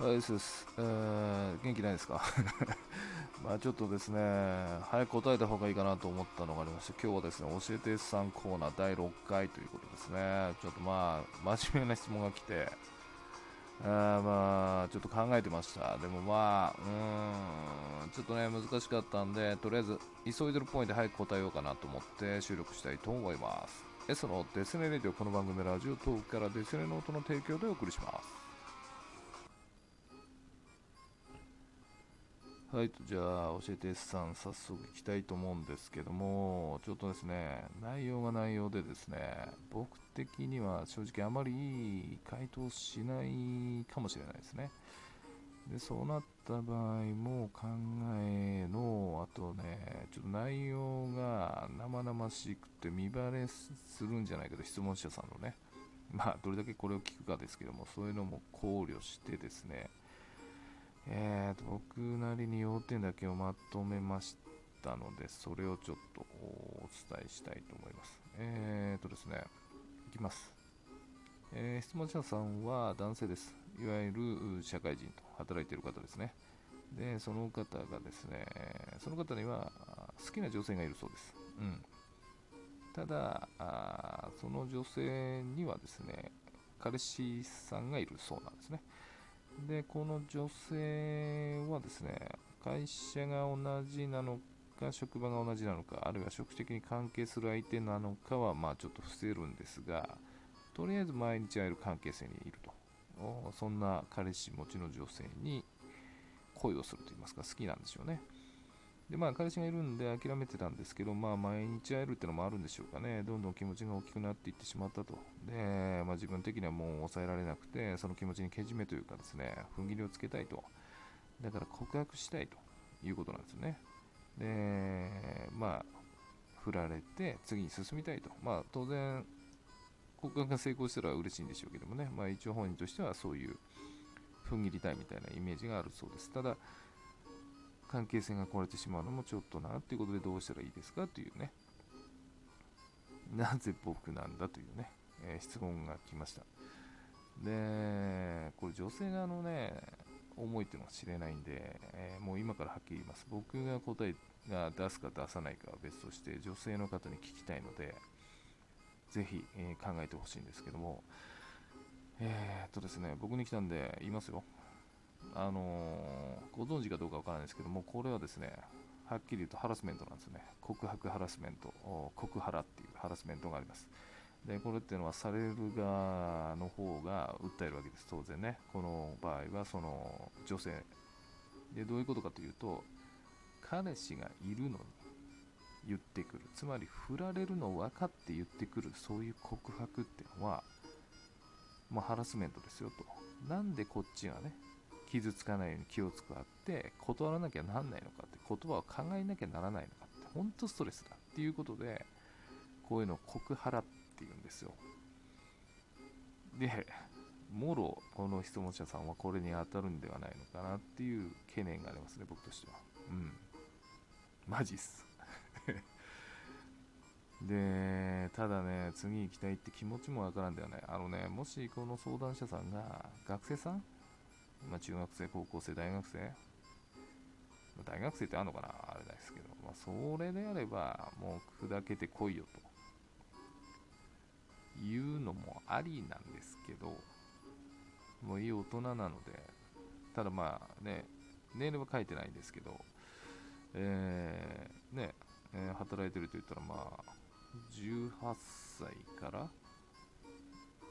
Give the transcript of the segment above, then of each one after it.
はい、そうです。えー、元気ないですか？まあちょっとですね、早く答えた方がいいかなと思ったのがありまして、今日はですね、教えてさんコーナー第6回ということですね。ちょっとまあ、真面目な質問が来て、あまあ、ちょっと考えてました。でもまあ、うーん、ちょっとね、難しかったんで、とりあえず、急いでるポイントで早く答えようかなと思って収録したいと思います。S のデスネレディオ、この番組ラジオトークからデスネの音の提供でお送りします。はい、じゃあ、教えて S さん、早速いきたいと思うんですけども、ちょっとですね、内容が内容でですね、僕的には正直あまりいい回答しないかもしれないですね。で、そうなった場合も考えの、あとね、ちょっと内容が生々しくて見バレするんじゃないかと、質問者さんのね、まあ、どれだけこれを聞くかですけども、そういうのも考慮してですね、えーと、僕なりに要点だけをまとめましたので、それをちょっとお伝えしたいと思います。えーとですね、いきます。えー、質問者さんは男性です。いわゆる社会人と働いている方ですね。で、その方がですね、その方には好きな女性がいるそうです。うん。ただ、あその女性にはですね、彼氏さんがいるそうなんですね。で、この女性はですね、会社が同じなのか、職場が同じなのか、あるいは職的に関係する相手なのかは、まあちょっと伏せるんですが、とりあえず毎日会える関係性にいると。そんな彼氏持ちの女性に恋をすると言いますか、好きなんでしょうね。で、まあ、彼氏がいるんで諦めてたんですけど、まあ、毎日会えるってのもあるんでしょうかね。どんどん気持ちが大きくなっていってしまったと。で、まあ、自分的にはもう抑えられなくて、その気持ちにけじめというかですね、踏ん切りをつけたいと。だから告白したいということなんですよね。で、まあ、振られて次に進みたいと。まあ、当然、告白が成功したら嬉しいんでしょうけどもね、まあ、一応本人としてはそういう踏ん切りたいみたいなイメージがあるそうです。ただ、関係性が壊れてしまうのもちょっとなっていうことでどうしたらいいですかというね、なぜ僕なんだというね、えー、質問が来ました。で、これ女性側のね、思いっていうのは知れないんで、えー、もう今からはっきり言います。僕が答えが出すか出さないかは別として、女性の方に聞きたいので、ぜひ、えー、考えてほしいんですけども、えー、っとですね、僕に来たんで言いますよ。あのー、ご存知かどうかわからないですけども、これはですね、はっきり言うとハラスメントなんですよね。告白ハラスメント、告ハラっていうハラスメントがあります。で、これっていうのはされる側の方が訴えるわけです、当然ね。この場合は、その女性。で、どういうことかというと、彼氏がいるのに言ってくる。つまり、振られるの分かって言ってくる、そういう告白っていうのは、まあ、ハラスメントですよと。なんでこっちがね、傷つかないように気を使って断らなきゃなんないのかって言葉を考えなきゃならないのかって本当ストレスだっていうことでこういうのを告ハラっていうんですよ。でもろこの質問者さんはこれに当たるんではないのかなっていう懸念がありますね僕としては。うん。マジっす。でただね次行きたいって気持ちもわからんではない。あのねもしこの相談者さんが学生さんまあ、中学生、高校生、大学生、ま大学生ってあるのかな？あれですけど、まあ、それであれば、もう砕けてこいよと。いうのもありなんですけど、もういい大人なので、ただまあね、ネイルは書いてないんですけど、えー、ね、えー、働いてると言ったらまあ、18歳から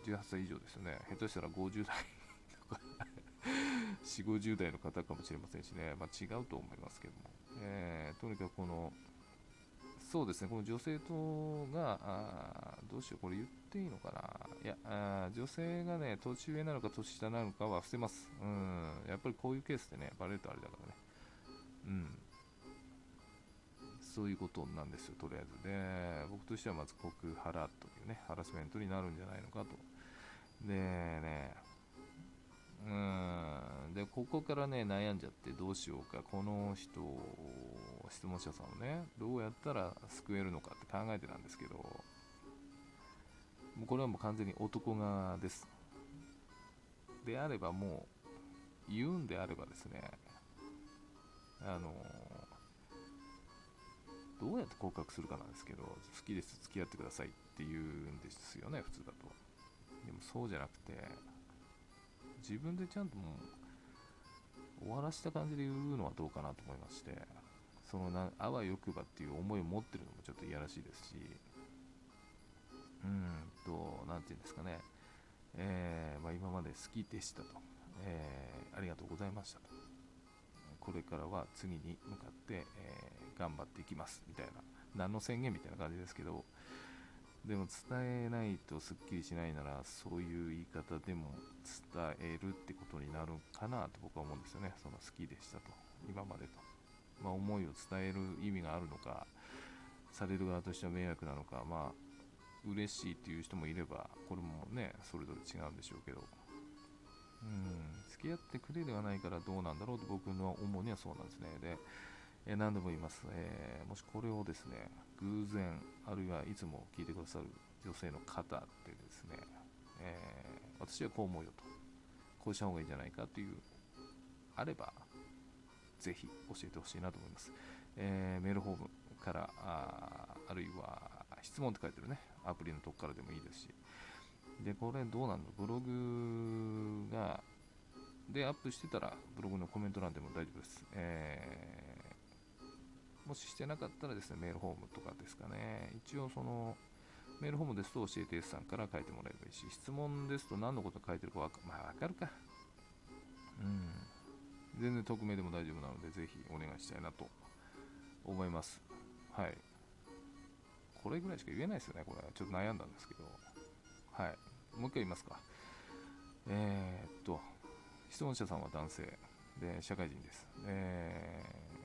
？18歳以上ですよね。下手したら50代とか。4、50代の方かもしれませんしね、まあ、違うと思いますけども、えー、とにかくこの、そうですね、この女性とが、どうしよう、これ言っていいのかな、いや、あ女性がね、年上なのか年下なのかは伏せます。うん、やっぱりこういうケースでね、バレるとあれだからね。うん。そういうことなんですよ、とりあえず。で、僕としてはまず告ハラというね、ハラスメントになるんじゃないのかと。でね、うん。でここからね悩んじゃってどうしようか。この人を質問者さんをねどうやったら救えるのかって考えてたんですけどもうこれはもう完全に男側です。であればもう言うんであればですねあのどうやって告白するかなんですけど好きです付き合ってくださいって言うんですよね普通だと。でもそうじゃなくて自分でちゃんともう終わらした感じで言うのはどうかなと思いましてそのなあわよくばっていう思いを持ってるのもちょっといやらしいですしうんと何て言うんですかね。えー、まあ、今まで好きでしたと、えー、ありがとうございましたと。これからは次に向かって、えー、頑張っていきます。みたいな何の宣言みたいな感じですけどでも伝えないとすっきりしないならそういう言い方でも伝えるってことになるかなと僕は思うんですよね。その好きでしたと。今までと、まあ、思いを伝える意味があるのかされる側としては迷惑なのかまあ嬉しいっていう人もいればこれもねそれぞれ違うんでしょうけど。うん。付き合ってくれではないからどうなんだろうと僕の思うにはそうなんですね。で、え何度も言います、えー、もしこれをですね偶然あるいはいつも聞いてくださる女性の方ってですね、えー、私はこう思うよとこうした方がいいんじゃないかというあればぜひ教えてほしいなと思います、えー、メールフォームからああるいは質問って書いてるねアプリのとこからでもいいですし。でこれどうなんの？ブログがでアップしてたらブログのコメント欄でも大丈夫です、えー、もししてなかったらですねメールフォームとかですかね一応そのメールフォームですと教えて S さんから書いてもらえばいいし質問ですと何のこと書いてるかわか,、まあ、かるかうん全然匿名でも大丈夫なのでぜひお願いしたいなと思いますはいこれぐらいしか言えないですよね、これ。ちょっと悩んだんですけど。はい。もう一回言いますか。えー、っと、質問者さんは男性で、社会人です。えー、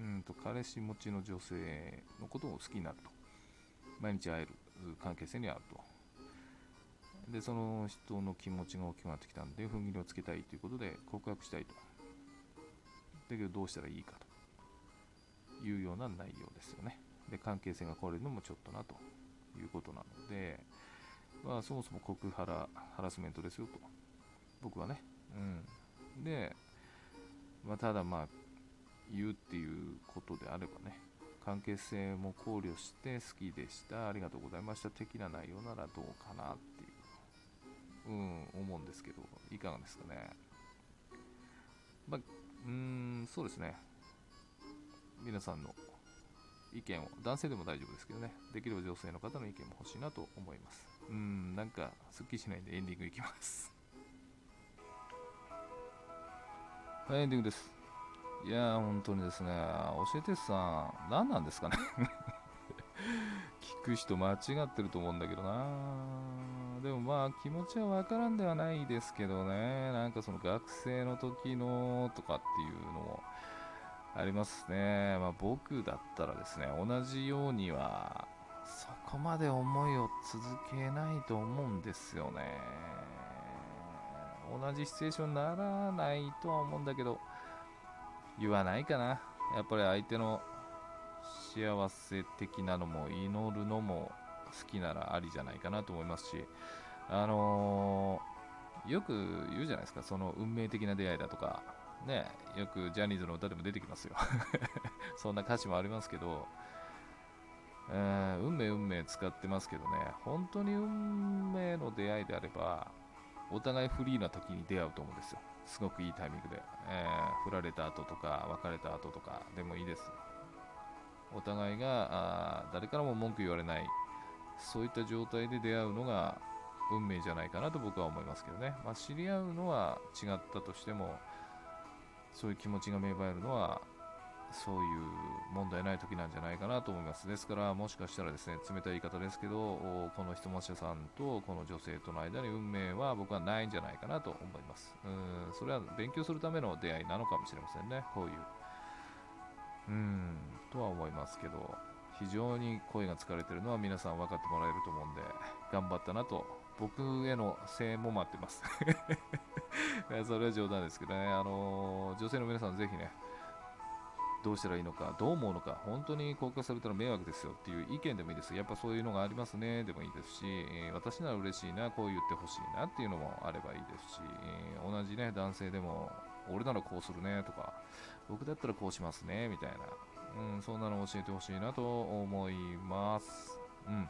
うんと、彼氏持ちの女性のことを好きになると。毎日会える関係性にあると。で、その人の気持ちが大きくなってきたんで、踏ん切りをつけたいということで告白したいと。だけど、どうしたらいいかというような内容ですよね。で関係性が壊れるのもちょっとなということなので、まあ、そもそも告ハハラスメントですよと僕はね、うん、で、まあ、ただまあ言うっていうことであればね関係性も考慮して好きでしたありがとうございました的な内容ならどうかなっていう、うん、思うんですけどいかがですかねまあうんそうですね皆さんの意見を、男性でも大丈夫ですけどね、できれば女性の方の意見も欲しいなと思います。うん、なんか、すっきりしないんでエンディングいきます。はい、エンディングです。いやー、本当にですね、教えてさん、何なんですかね？聞く人間違ってると思うんだけどなでもまあ気持ちはわからんではないですけどねなんかその学生の時のとかっていうのもありますね。まあ、僕だったらですね、同じようには、そこまで思いを続けないと思うんですよね。同じシチュエーションにならないとは思うんだけど、言わないかな。やっぱり相手の幸せ的なのも祈るのも好きならありじゃないかなと思いますし、あのー、よく言うじゃないですか、その運命的な出会いだとか、ね、よくジャニーズの歌でも出てきますよ。そんな歌詞もありますけど、え、運命運命使ってますけどね、本当に運命の出会いであれば、お互いフリーな時に出会うと思うんですよ。すごくいいタイミングで。えー、振られた後とか、別れた後とかでもいいです。お互いが誰からも文句言われない、そういった状態で出会うのが運命じゃないかなと僕は思いますけどね。まあ、知り合うのは違ったとしても、そういう気持ちが芽生えるのはそういう問題ない時なんじゃないかなと思います。ですから、もしかしたらですね、冷たい言い方ですけど、この質問者さんとこの女性との間に運命は僕はないんじゃないかなと思います。うん、それは勉強するための出会いなのかもしれませんね、こういう。うん、とは思いますけど、非常に声が疲れてるのは皆さん分かってもらえると思うんで、頑張ったなと、僕への声援も待ってます。それは冗談ですけどね、あの、女性の皆さんぜひね、どうしたらいいのか、どう思うのか、本当に公開されたら迷惑ですよっていう意見でもいいです。やっぱそういうのがありますね、でもいいですし、え、私なら嬉しいな、こう言ってほしいなっていうのもあればいいですし、え、同じね、男性でも、俺ならこうするねとか、僕だったらこうしますね、みたいな、うん、そんなの教えてほしいなと思います。うん。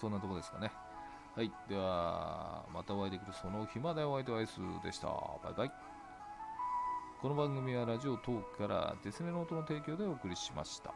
そんなとこですかね。はい。では、またお会いできるその日までお会いとアイスでした。バイバイ。この番組はラジオトークからデスネノートの提供でお送りしました。